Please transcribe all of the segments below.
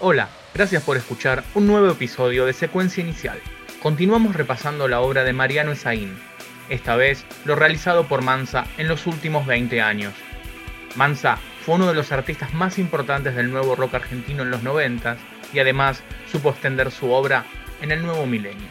Hola, gracias por escuchar un nuevo episodio de Secuencia Inicial. Continuamos repasando la obra de Mariano Esaín, esta vez lo realizado por Mansa en los últimos 20 años. Mansa fue uno de los artistas más importantes del nuevo rock argentino en los 90 y además supo extender su obra en el nuevo milenio.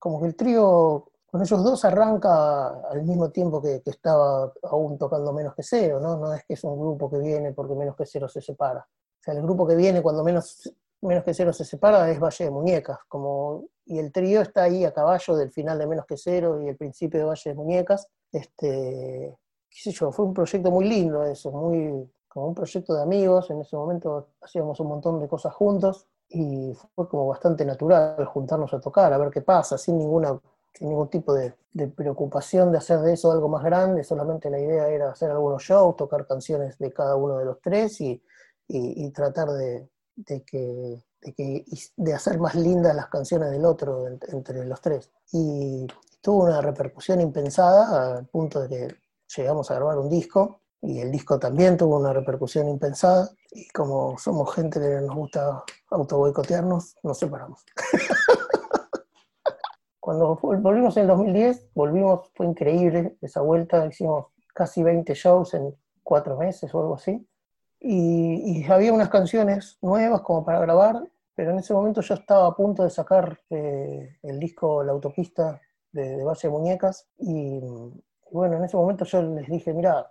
Como que el trío con ellos dos arranca al mismo tiempo que, estaba aún tocando menos que cero, ¿no? No es que es un grupo que viene porque menos que cero se separa el grupo que viene cuando menos, menos que cero se separa es Valle de Muñecas, como, y el trío está ahí a caballo del final de menos que cero y el principio de Valle de Muñecas. Este, qué sé yo, fue un proyecto muy lindo eso, muy, como un proyecto de amigos, en ese momento hacíamos un montón de cosas juntos y fue como bastante natural juntarnos a tocar, a ver qué pasa, sin ninguna sin ningún tipo de, de, preocupación de hacer de eso algo más grande, solamente la idea era hacer algunos shows, tocar canciones de cada uno de los tres y, y, tratar de, que, de, hacer más lindas las canciones del otro entre los tres. Y tuvo una repercusión impensada al punto de que llegamos a grabar un disco y el disco también tuvo una repercusión impensada y como somos gente que nos gusta auto boicotearnos, nos separamos. Cuando volvimos en el 2010, volvimos, fue increíble esa vuelta, hicimos casi 20 shows en cuatro meses o algo así. Y, había unas canciones nuevas como para grabar, pero en ese momento yo estaba a punto de sacar eh, el disco La Autopista de, de de Muñecas y, bueno, en ese momento yo les dije, mira,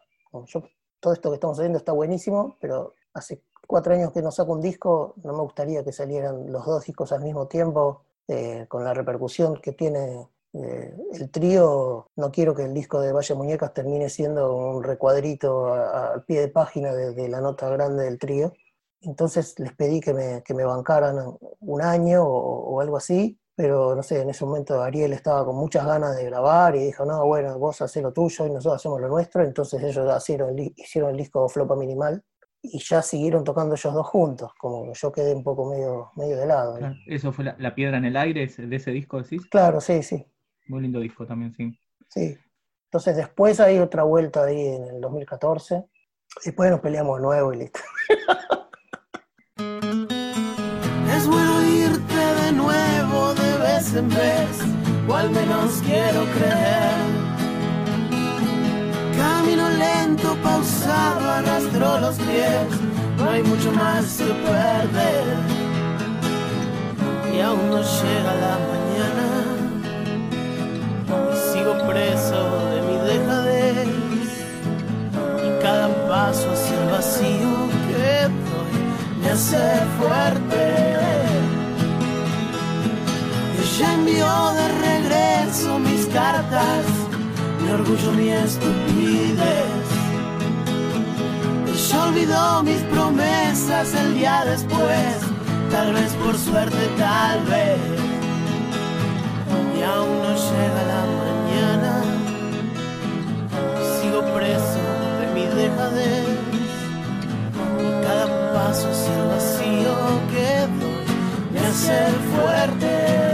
todo esto que estamos haciendo está buenísimo, pero hace cuatro años que no saco un disco, no me gustaría que salieran los dos discos al mismo tiempo, eh, con la repercusión que tiene eh, el trío, no quiero que el disco de Valle Muñecas termine siendo un recuadrito al pie de página de, la nota grande del trío. Entonces les pedí que me, que me bancaran un año o, algo así, pero no sé, en ese momento Ariel estaba con muchas ganas de grabar y dijo, no, bueno, vos haces lo tuyo y nosotros hacemos lo nuestro. Entonces ellos hicieron, hicieron el disco Flopa Minimal y ya siguieron tocando ellos dos juntos, como yo quedé un poco medio, medio de lado. ¿Eso fue la, la, piedra en el aire de ese disco, decís? Claro, sí, sí. Muy lindo disco también, sí. Sí. Entonces después hay otra vuelta ahí en el 2014. Después nos peleamos de nuevo y listo. Es bueno irte de nuevo de vez en vez, o al menos quiero creer. Camino lento, pausado, arrastro los pies, no hay mucho más que perder. Y aún no llega la mañana preso de mi dejadez y cada paso hacia el vacío que doy me hace fuerte. Ella envió de regreso mis cartas, mi orgullo, mi estupidez. Ella olvidó mis promesas el día después, tal vez por suerte, tal vez. Y aún no llega la cada paso hacia el vacío que doy me fuerte.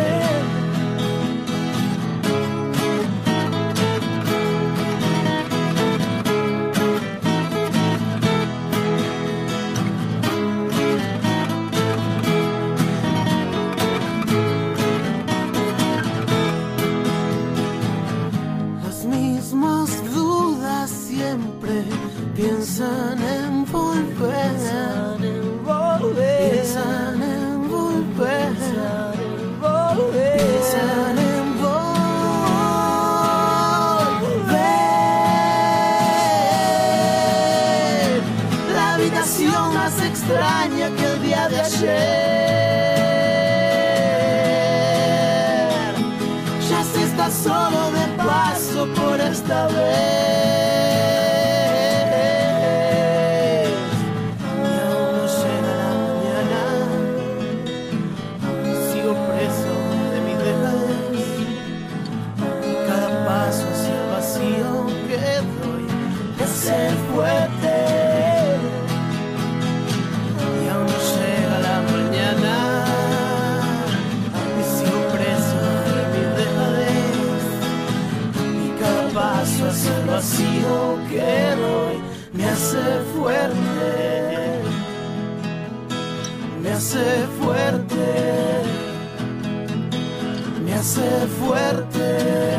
Fuerte,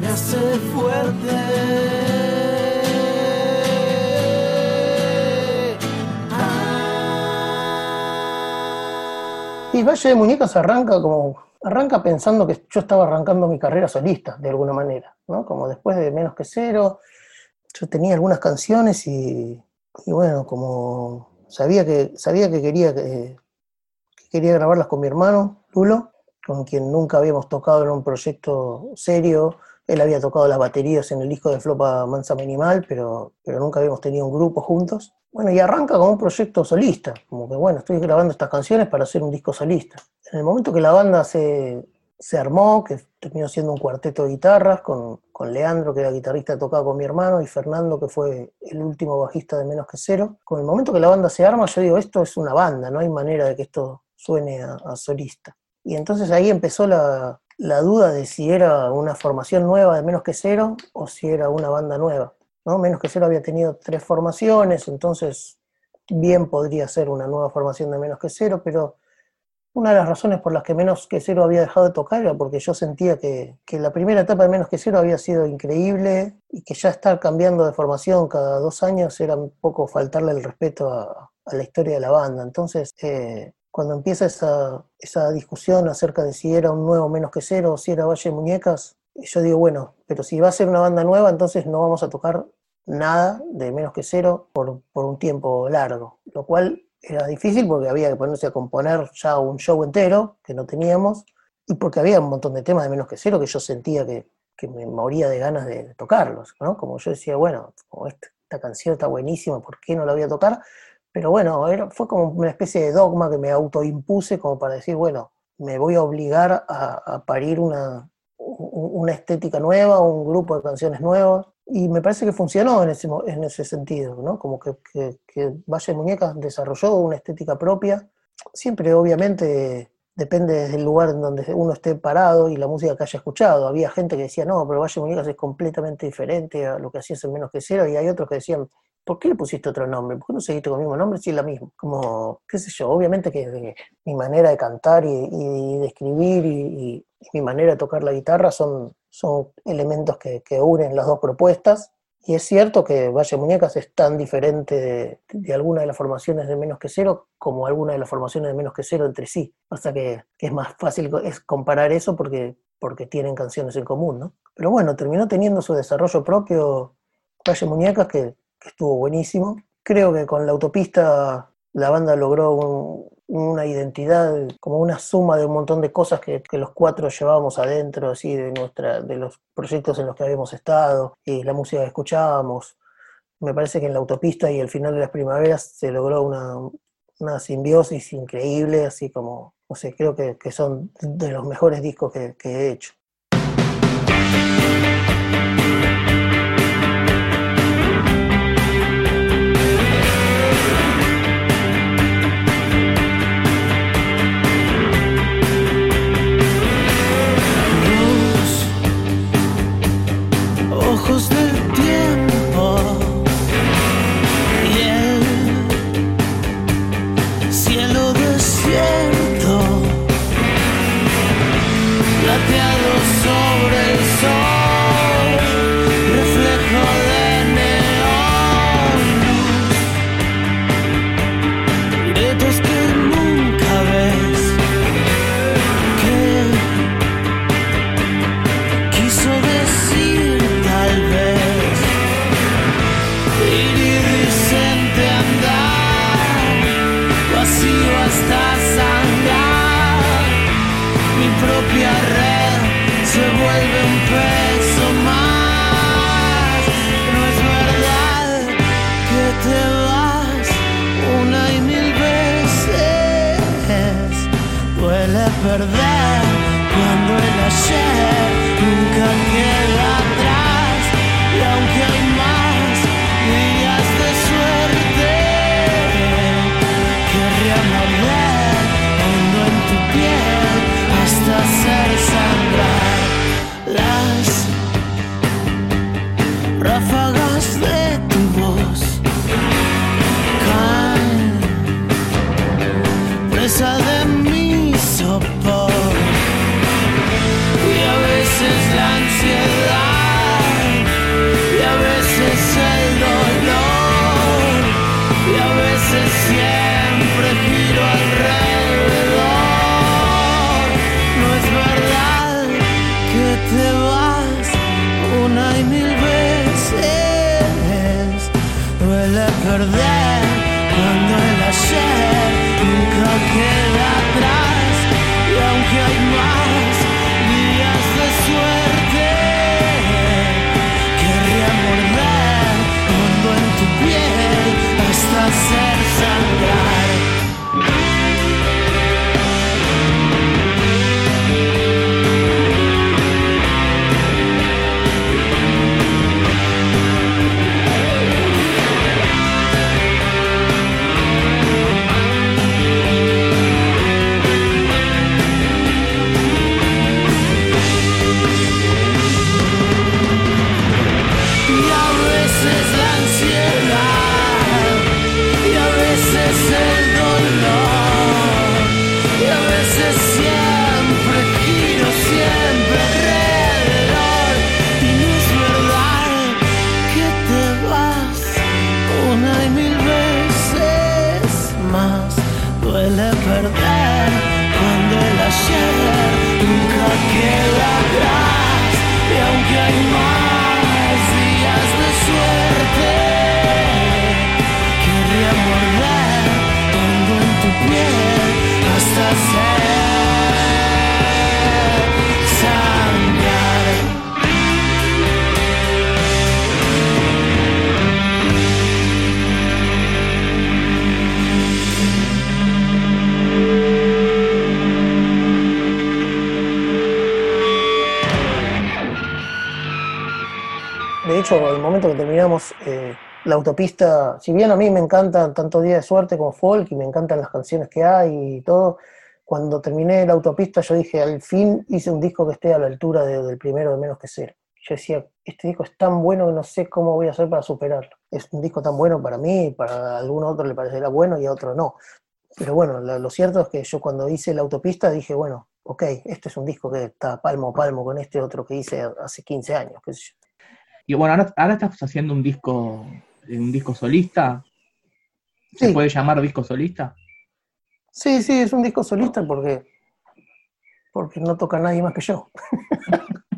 me hace fuerte. Y Valle de Muñecas arranca como arranca pensando que yo estaba arrancando mi carrera solista de alguna manera, ¿no? Como después de Menos que Cero, yo tenía algunas canciones y, bueno, como sabía que sabía que quería que, que quería grabarlas con mi hermano Lulo, con quien nunca habíamos tocado en un proyecto serio. Él había tocado las baterías en el disco de Flopa Mansa Minimal, pero, pero nunca habíamos tenido un grupo juntos. Bueno, y arranca como un proyecto solista, como que bueno, estoy grabando estas canciones para hacer un disco solista. En el momento que la banda se, se armó, que terminó siendo un cuarteto de guitarras, con, con Leandro, que era guitarrista que tocaba con mi hermano, y Fernando, que fue el último bajista de Menos que Cero. Con el momento que la banda se arma, yo digo, esto es una banda, no hay manera de que esto suene a, a solista. Y entonces ahí empezó la, la duda de si era una formación nueva de Menos que Cero o si era una banda nueva. ¿no? Menos que Cero había tenido tres formaciones, entonces bien podría ser una nueva formación de Menos que Cero, pero una de las razones por las que Menos que Cero había dejado de tocar era porque yo sentía que, que la primera etapa de Menos que Cero había sido increíble y que ya estar cambiando de formación cada dos años era un poco faltarle el respeto a, a la historia de la banda. Entonces, eh, cuando empieza esa, esa discusión acerca de si era un nuevo Menos que Cero o si era Valle de Muñecas, yo digo, bueno, pero si va a ser una banda nueva, entonces no vamos a tocar nada de menos que cero por, por, un tiempo largo, lo cual era difícil porque había que ponerse a componer ya un show entero que no teníamos y porque había un montón de temas de menos que cero que yo sentía que, que me moría de ganas de, tocarlos, ¿no? Como yo decía, bueno, como esta, esta, canción está buenísima, ¿por qué no la voy a tocar? Pero bueno, era, fue como una especie de dogma que me autoimpuse como para decir, bueno, me voy a obligar a, a parir una, una estética nueva, un grupo de canciones nuevas, y me parece que funcionó en ese, en ese sentido, ¿no? Como que, que, que Valle de Muñecas desarrolló una estética propia, siempre obviamente depende del lugar en donde uno esté parado y la música que haya escuchado. Había gente que decía, no, pero Valle de Muñecas es completamente diferente a lo que hacías en Menos que Cero, y hay otros que decían, ¿por qué le pusiste otro nombre? ¿Por qué no seguiste con el mismo nombre si es la misma? Como, qué sé yo, obviamente que, que mi manera de cantar y, y de escribir y, y, mi manera de tocar la guitarra son, son elementos que, que, unen las dos propuestas. Y es cierto que Valle Muñecas es tan diferente de, de, alguna de las formaciones de Menos que Cero como alguna de las formaciones de Menos que Cero entre sí. O sea que, que es más fácil es comparar eso porque, porque tienen canciones en común, ¿no? Pero bueno, terminó teniendo su desarrollo propio Valle Muñecas que, que estuvo buenísimo. Creo que con la autopista la banda logró un, una identidad, como una suma de un montón de cosas que, que, los cuatro llevábamos adentro, así, de, nuestra, de los proyectos en los que habíamos estado y la música que escuchábamos. Me parece que en la autopista y el final de las primaveras se logró una, una simbiosis increíble, así como, no sé, creo que, que son de los mejores discos que, que he hecho. Momento terminamos eh, la autopista, si bien a mí me encantan tanto Día de Suerte como Folk y me encantan las canciones que hay y todo, cuando terminé la autopista yo dije, al fin hice un disco que esté a la altura de- del primero de Menos que Cero. Yo decía, este disco es tan bueno que no sé cómo voy a hacer para superarlo. Es un disco tan bueno para mí, para algún otro le parecerá bueno y a otro no. Pero bueno, lo, lo cierto es que yo cuando hice la autopista dije, bueno, ok, este es un disco que está palmo a palmo con este otro que hice hace 15 años, qué sé yo. Y bueno, ahora, ahora estás haciendo un disco, un disco solista. ¿Se Sí. puede llamar disco solista? Sí, sí, es un disco solista porque, porque no toca nadie más que yo.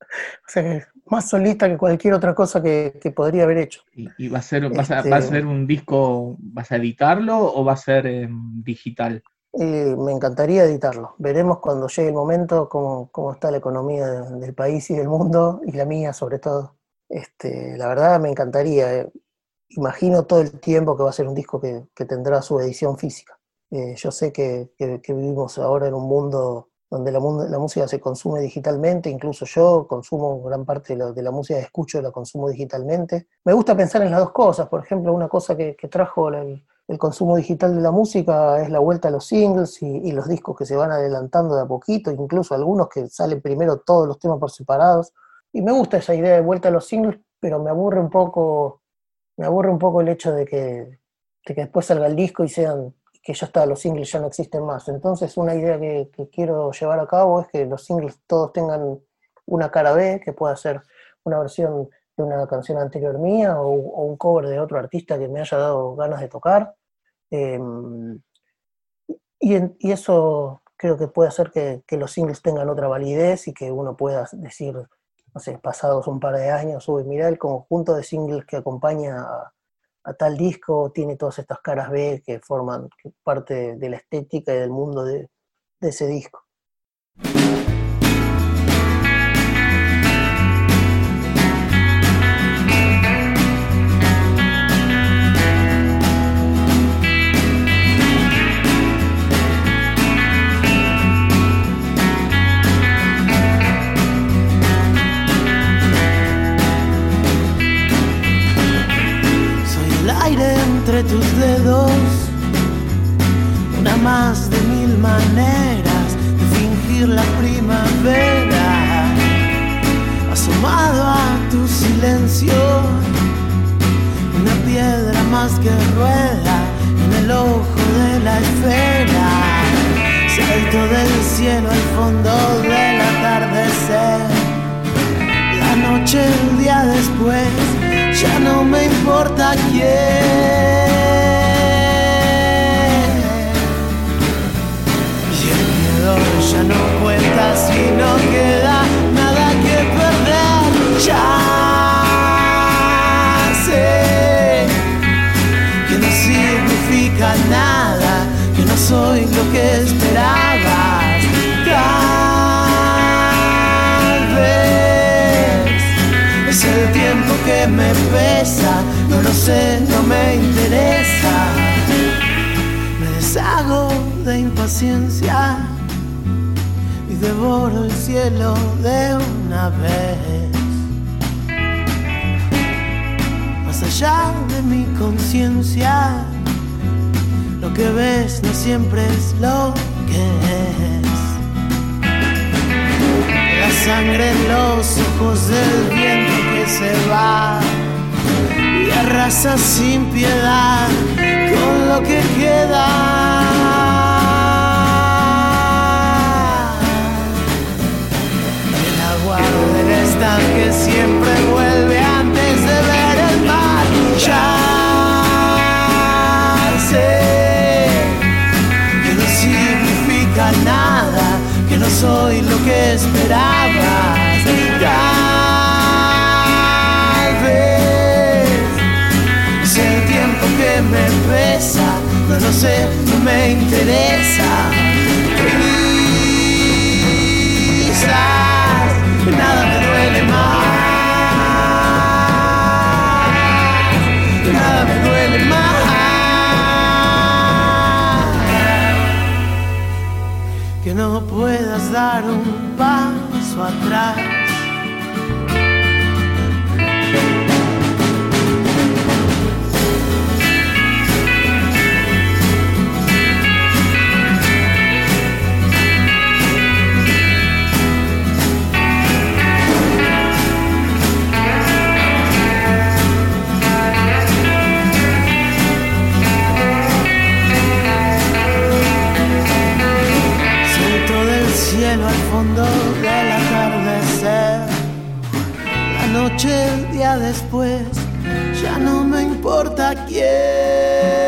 o sea que es más solista que cualquier otra cosa que, que podría haber hecho. ¿Y, y va, a ser, vas a, Este- va a ser un disco, vas a editarlo o va a ser em, digital? Me encantaría editarlo. Veremos cuando llegue el momento cómo, cómo está la economía de- del país y del mundo, y la mía sobre todo. Este, la verdad me encantaría. eh. Imagino todo el tiempo que va a ser un disco que, tendrá su edición física. Eh, yo sé que, vivimos ahora en un mundo donde la, música se consume digitalmente, incluso yo consumo gran parte de la, de la música que escucho, la consumo digitalmente. Me gusta pensar en las dos cosas, por ejemplo, una cosa que, que trajo el, el consumo digital de la música es la vuelta a los singles y, y los discos que se van adelantando de a poquito, incluso algunos que salen primero todos los temas por separados. Y me gusta esa idea de vuelta a los singles, pero me aburre un poco, me aburre un poco el hecho de que, de que después salga el disco y sean que ya está, los singles ya no existen más. Entonces una idea que, que quiero llevar a cabo es que los singles todos tengan una cara B, que pueda ser una versión de una canción anterior mía o, o un cover de otro artista que me haya dado ganas de tocar. Eh, y, en- y eso creo que puede hacer que, que los singles tengan otra validez y que uno pueda decir, no sé, pasados un par de años, uy, mira el conjunto de singles que acompaña a, a tal disco, tiene todas estas caras B que forman parte de la estética y del mundo de, de ese disco. Tus dedos, una más de mil maneras de fingir la primavera. Asomado a tu silencio, una piedra más que rueda en el ojo de la esfera. Salto del cielo al fondo del atardecer. La noche, el día después, ya no me importa quién. Y el miedo ya no cuenta si no sé, no me interesa. Me deshago de impaciencia y devoro el cielo de una vez. allá de mi conciencia. Lo que ves no siempre es lo que es. La sangre en los ojos del viento que se va arrasa sin piedad con lo que queda. El agua del estanque siempre vuelve antes de ver el mar. Sé que no significa nada, que no soy lo que esperabas. No sé, no me interesa. Quizás nada me duele más. nada me duele más. Que no puedas dar un paso atrás. Al fondo del atardecer. La noche, el día después, ya no me importa quién.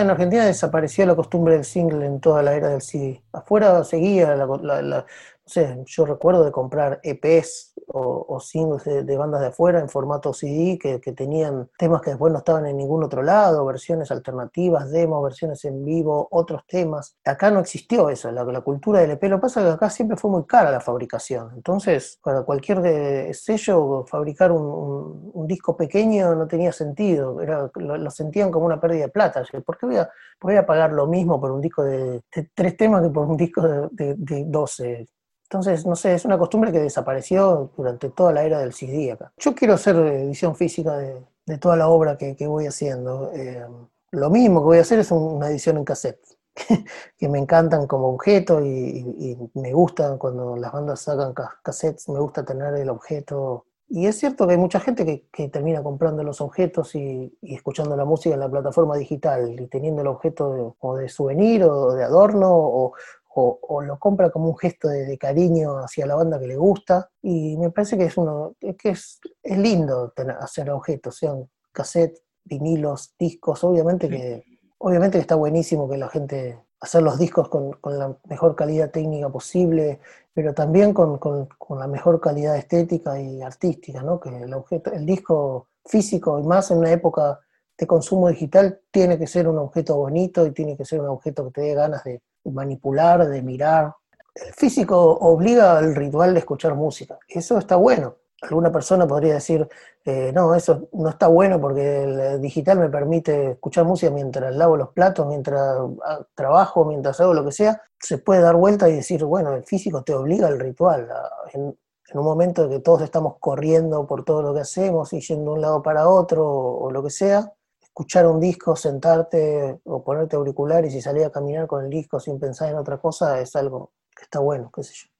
En Argentina desapareció la costumbre del single en toda la era del CD. Afuera seguía la, no sé, yo recuerdo de comprar EPs o, singles de, bandas de afuera en formato CD que, tenían temas que después no estaban en ningún otro lado, versiones alternativas, demos, versiones en vivo, otros temas. Acá no existió eso, la, cultura del EP. Lo que pasa es que acá siempre fue muy cara la fabricación. Entonces, para cualquier sello, fabricar un, disco pequeño no tenía sentido. Era, lo, sentían como una pérdida de plata. ¿Por qué voy a, pagar lo mismo por un disco de, tres temas que por un disco de, de, de 12? Entonces, no sé, es una costumbre que desapareció durante toda la era del CD acá. Yo quiero hacer edición física de, toda la obra que, voy haciendo. Eh, lo mismo que voy a hacer es una edición en cassette, que me encantan como objeto y, me gustan cuando las bandas sacan cassettes, me gusta tener el objeto. Y es cierto que hay mucha gente que, termina comprando los objetos y, escuchando la música en la plataforma digital y teniendo el objeto de, o de souvenir o de adorno o, o, lo compra como un gesto de, cariño hacia la banda que le gusta. Y me parece que es, uno, que es, es lindo hacer objetos, sean cassettes, vinilos, discos. Obviamente, que, obviamente que está buenísimo que la gente hacer los discos con, con la mejor calidad técnica posible, pero también con, con, con, la mejor calidad estética y artística, ¿no? Que el, objeto, el disco físico, y más en una época de consumo digital, tiene que ser un objeto bonito y tiene que ser un objeto que te dé ganas de, manipular, de mirar. El físico obliga al ritual de escuchar música. Eso está bueno. alguna persona podría decir, eh, no, eso no está bueno porque el digital me permite escuchar música mientras lavo los platos, mientras ah, trabajo, mientras hago lo que sea, se puede dar vuelta y decir, bueno, el físico te obliga al ritual. En, un momento en que todos estamos corriendo por todo lo que hacemos y yendo de un lado para otro o, lo que sea, escuchar un disco, sentarte o ponerte auriculares y salir a caminar con el disco sin pensar en otra cosa es algo que está bueno, qué sé yo.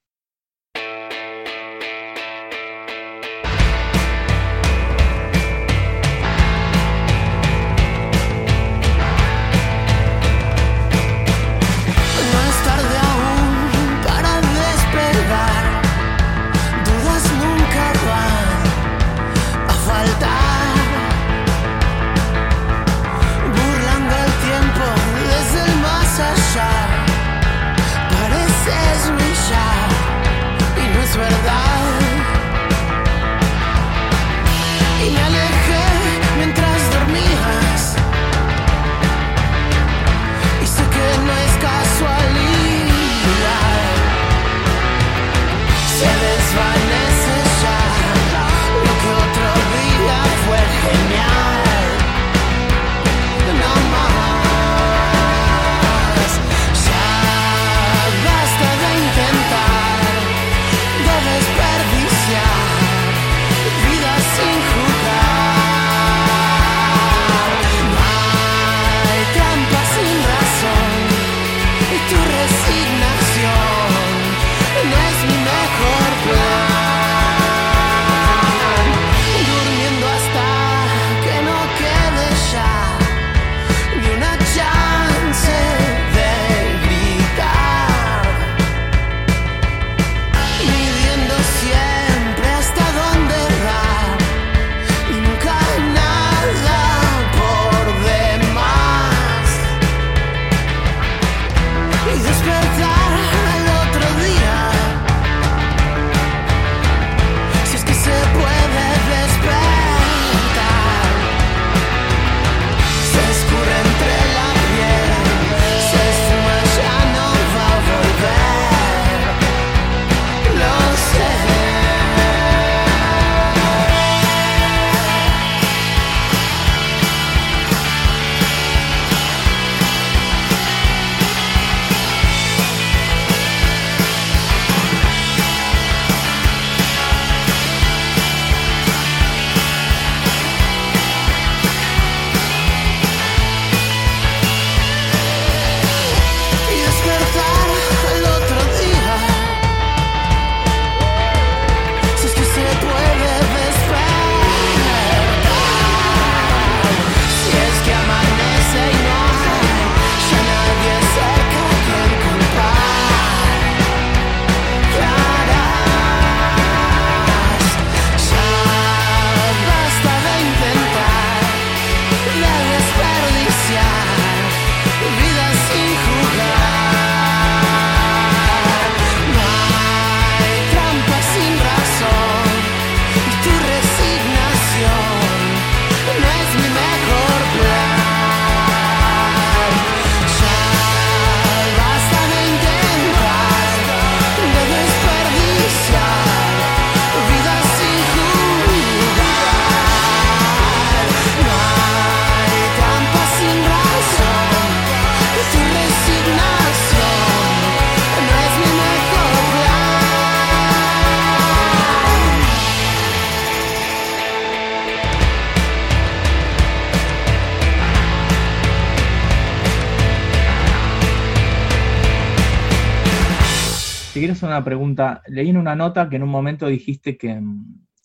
Una pregunta. Leí en una nota que en un momento dijiste que,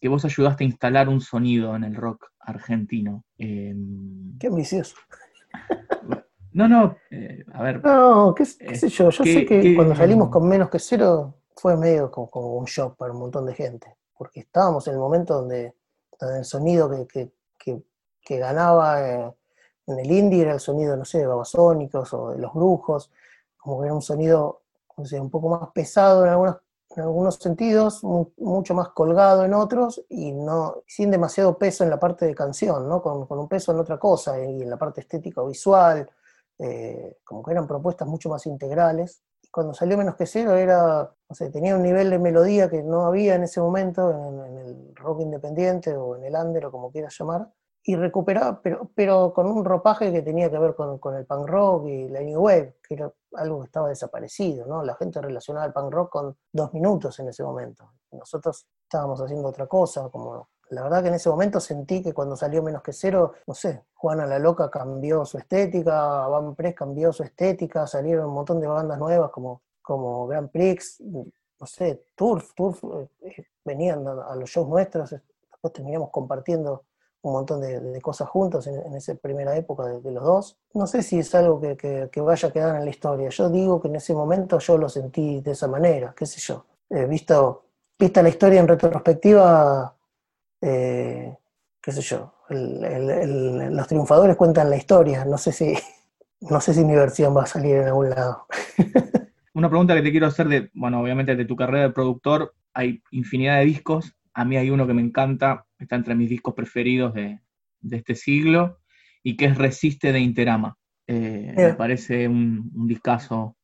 vos ayudaste a instalar un sonido en el rock argentino. Em, Qué ambicioso. No, no, eh, a ver. No, qué, eh, sé yo. Yo sé que cuando salimos con menos que cero fue medio como, un shock para un montón de gente. Porque estábamos en el momento donde, el sonido que, ganaba eh, en el indie era el sonido, no sé, de babasónicos o de los brujos. Como que era un sonido un poco más pesado en, en algunos sentidos, mucho más colgado en otros y no sin demasiado peso en la parte de canción, ¿no? con, un peso en otra cosa y en la parte estética o visual, eh, como que eran propuestas mucho más integrales cuando salió Menos que Cero era, no sé, tenía un nivel de melodía que no había en ese momento en, en el rock independiente o en el under o como quieras llamar, y recuperaba, pero, pero con un ropaje que tenía que ver con, con, el punk rock y la new wave, que era algo que estaba desaparecido, ¿no? La gente relacionaba el punk rock con dos minutos en ese momento. Nosotros estábamos haciendo otra cosa, como la verdad que en ese momento sentí que cuando salió Menos que Cero, no sé, Juana la Loca cambió su estética, Van Press cambió su estética, salieron un montón de bandas nuevas como, como Grand Prix, no sé, Turf, Turf, eh, venían a los shows nuestros, después terminamos compartiendo un montón de, cosas juntos en, esa primera época de, los dos. No sé si es algo que, vaya a quedar en la historia. Yo digo que en ese momento yo lo sentí de esa manera, qué sé yo. Eh, visto, vista la historia en retrospectiva, eh, qué sé yo, los triunfadores cuentan la historia. No sé si, no sé si mi versión va a salir en algún lado. Una pregunta que te quiero hacer de, bueno, obviamente de tu carrera de productor, hay infinidad de discos. A mí hay uno que me encanta, está entre mis discos preferidos de, de este siglo, y que es Resiste de Interama. Eh, me parece un, un discazo.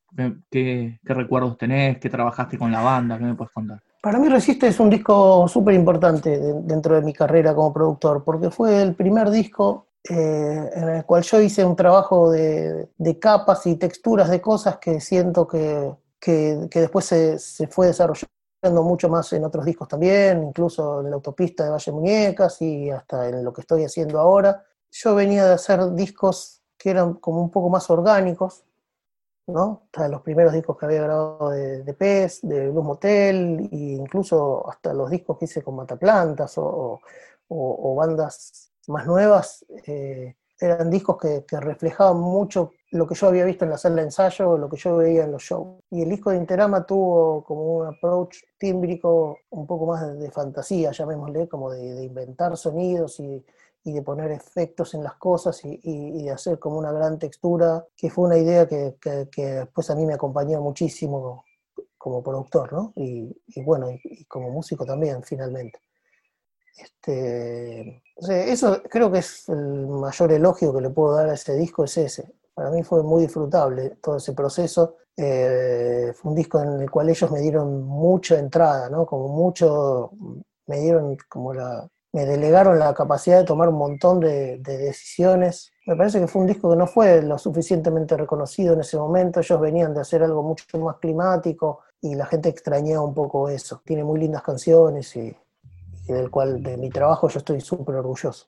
¿Qué, ¿Qué, recuerdos tenés? ¿Qué trabajaste con la banda? ¿Qué me puedes contar? Para mí Resiste es un disco súper importante de, dentro de mi carrera como productor, porque fue el primer disco eh, en el cual yo hice un trabajo de, de, capas y texturas de cosas que siento que, que, que después se, se fue desarrollando mucho más en otros discos también, incluso en la autopista de Valle Muñecas y hasta en lo que estoy haciendo ahora. Yo venía de hacer discos que eran como un poco más orgánicos, ¿no? Hasta los primeros discos que había grabado de, de Pez, de Blues Motel, e incluso hasta los discos que hice con Mataplantas o, o, bandas más nuevas, eh, eran discos que, que, reflejaban mucho lo que yo había visto en la sala de ensayo o lo que yo veía en los shows. Y el disco de Interama tuvo como un approach tímbrico un poco más de, fantasía, llamémosle, como de, de inventar sonidos y, y, de poner efectos en las cosas y, y, de hacer como una gran textura, que fue una idea que, que, que después a mí me acompañó muchísimo como productor, ¿no? Y, bueno, y como músico también, finalmente. Este, o sea, eso creo que es el mayor elogio que le puedo dar a ese disco, es ese. Para mí fue muy disfrutable todo ese proceso. Eh, fue un disco en el cual ellos me dieron mucha entrada, ¿no? Como mucho, me dieron como la, me delegaron la capacidad de tomar un montón de, de, decisiones. Me parece que fue un disco que no fue lo suficientemente reconocido en ese momento. Ellos venían de hacer algo mucho más climático y la gente extrañaba un poco eso. Tiene muy lindas canciones y, y del cual de mi trabajo yo estoy súper orgulloso.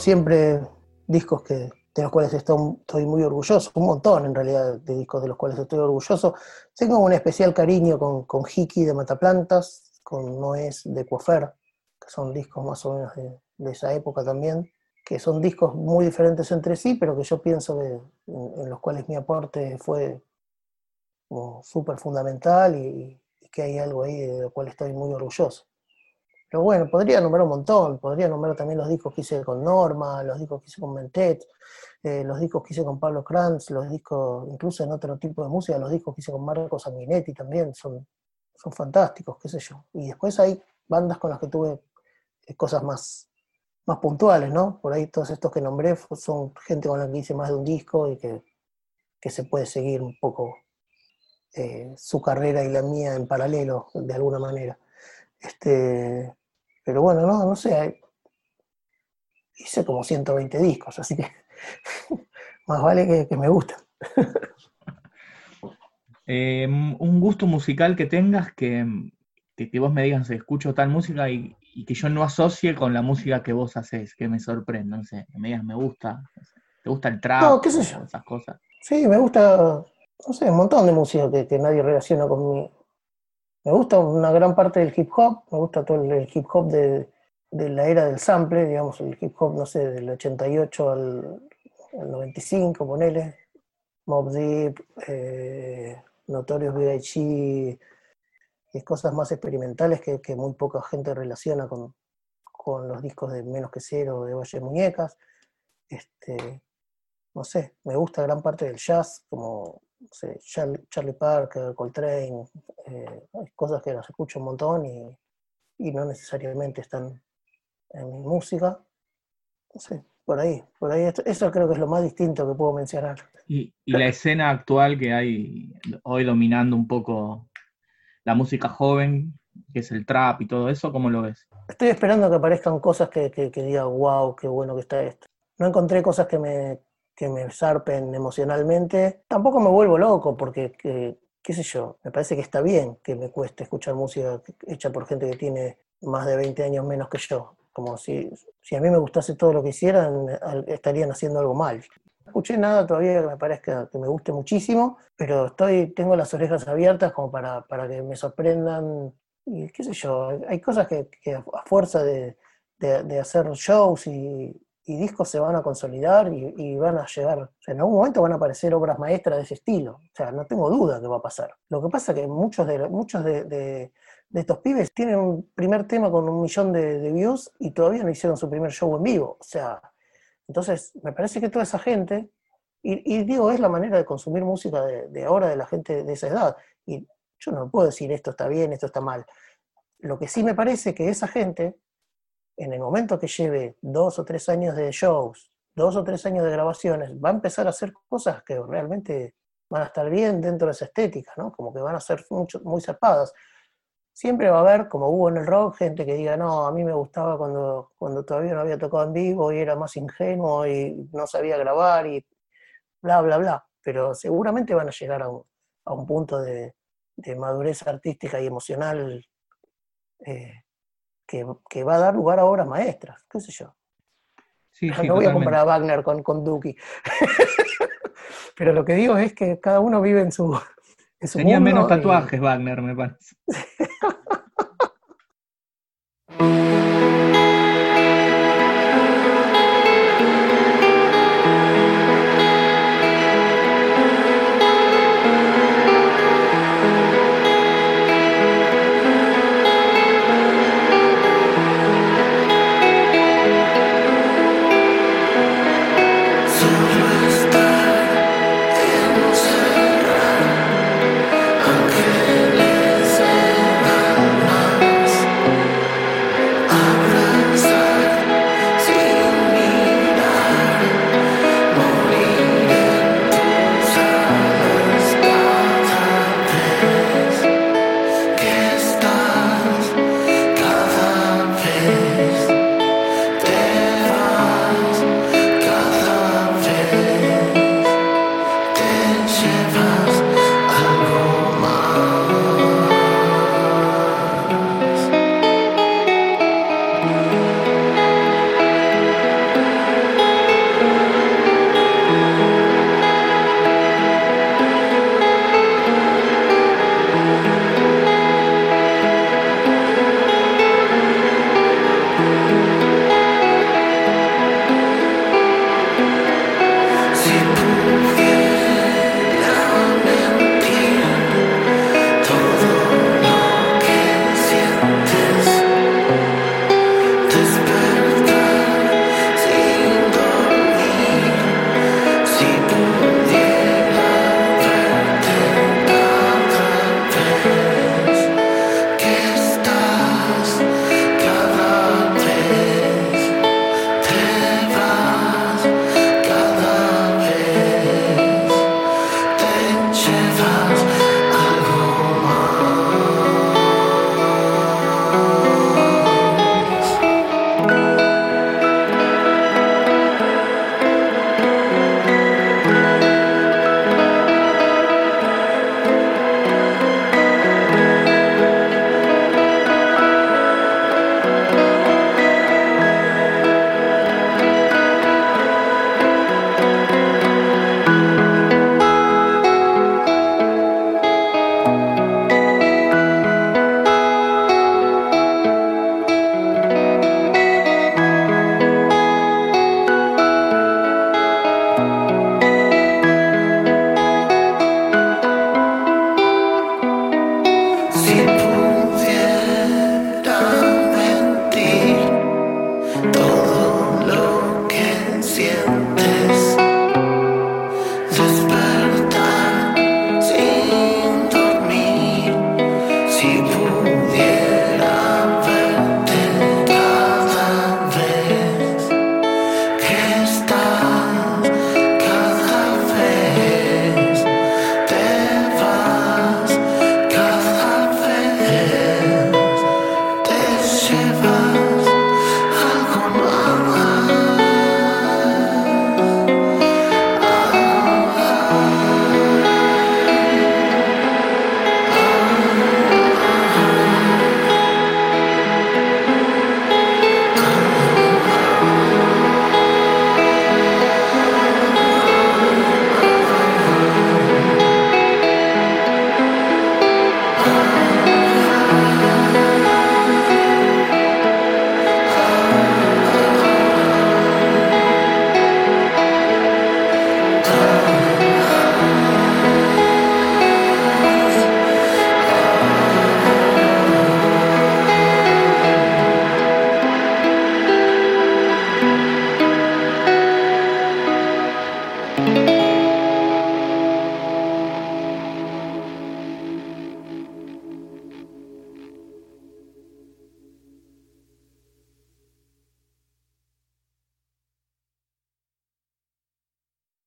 Siempre discos que, de los cuales estoy, muy orgulloso, un montón en realidad de discos de los cuales estoy orgulloso. Tengo un especial cariño con, con Hiki de Mataplantas, con Noés de Coafer, que son discos más o menos de, esa época también, que son discos muy diferentes entre sí, pero que yo pienso que, en, los cuales mi aporte fue súper fundamental y, que hay algo ahí de lo cual estoy muy orgulloso. Pero bueno, podría nombrar un montón, podría nombrar también los discos que hice con Norma, los discos que hice con Mentet, eh, los discos que hice con Pablo Kranz, los discos, incluso en otro tipo de música, los discos que hice con Marco Sanguinetti también son, son fantásticos, qué sé yo. Y después hay bandas con las que tuve eh, cosas más, más puntuales, ¿no? Por ahí todos estos que nombré son gente con la que hice más de un disco y que, que se puede seguir un poco eh, su carrera y la mía en paralelo, de alguna manera. Este, pero bueno, no, no sé, hice como 120 discos, así que más vale que, que me gustan. eh, un gusto musical que tengas que, que, que vos me digas, escucho tal música y, y, que yo no asocie con la música que vos haces, que me sorprenda, no sé, que me digas, me gusta, ¿te gusta el trap? No, qué sé yo. Esas cosas. Sí, me gusta, no sé, un montón de música que, que nadie relaciona conmigo me gusta una gran parte del hip hop, me gusta todo el, hip hop de, de, la era del sample, digamos, el hip hop, no sé, del 88 al, al 95, ponele, Mob Deep, eh, Notorious B.I.G., y cosas más experimentales que, muy poca gente relaciona con, con los discos de Menos que Cero, de Valle de Muñecas. Este, no sé, me gusta gran parte del jazz, como no sé, Charlie, Parker, Coltrane, eh, hay cosas que las escucho un montón y, y, no necesariamente están en mi música. No sé, por ahí, por ahí, eso creo que es lo más distinto que puedo mencionar. Y, y la escena actual que hay hoy dominando un poco la música joven, que es el trap y todo eso, ¿cómo lo ves? Estoy esperando que aparezcan cosas que, que, que diga, wow, qué bueno que está esto. No encontré cosas que me, que me zarpen emocionalmente. Tampoco me vuelvo loco porque, que, qué sé yo, me parece que está bien que me cueste escuchar música hecha por gente que tiene más de 20 años menos que yo. Como si, si a mí me gustase todo lo que hicieran, estarían haciendo algo mal. No escuché nada todavía que me parezca que me guste muchísimo, pero estoy, tengo las orejas abiertas como para, para que me sorprendan. Y qué sé yo, hay cosas que, que a fuerza de, de, de hacer shows y, y discos se van a consolidar y, y, van a llegar, o sea, en algún momento van a aparecer obras maestras de ese estilo, o sea, no tengo duda que va a pasar. Lo que pasa es que muchos de, muchos de, de, de estos pibes tienen un primer tema con un millón de, views y todavía no hicieron su primer show en vivo, o sea, entonces me parece que toda esa gente, y, y digo, es la manera de consumir música de, ahora de la gente de esa edad, y yo no puedo decir esto está bien, esto está mal. Lo que sí me parece que esa gente en el momento que lleve dos o tres años de shows, dos o tres años de grabaciones, va a empezar a hacer cosas que realmente van a estar bien dentro de esa estética, ¿no? Como que van a ser mucho, muy zarpadas. Siempre va a haber, como hubo en el rock, gente que diga, no, a mí me gustaba cuando, cuando todavía no había tocado en vivo y era más ingenuo y no sabía grabar y bla, bla, bla. Pero seguramente van a llegar a un, a un punto de, de, madurez artística y emocional eh, que, que, va a dar lugar a obras maestras, qué sé yo. Sí, no sí, voy a comparar a Wagner con, con Duki. Pero lo que digo es que cada uno vive en su. En su Tenía mundo menos y- tatuajes, Wagner, me parece.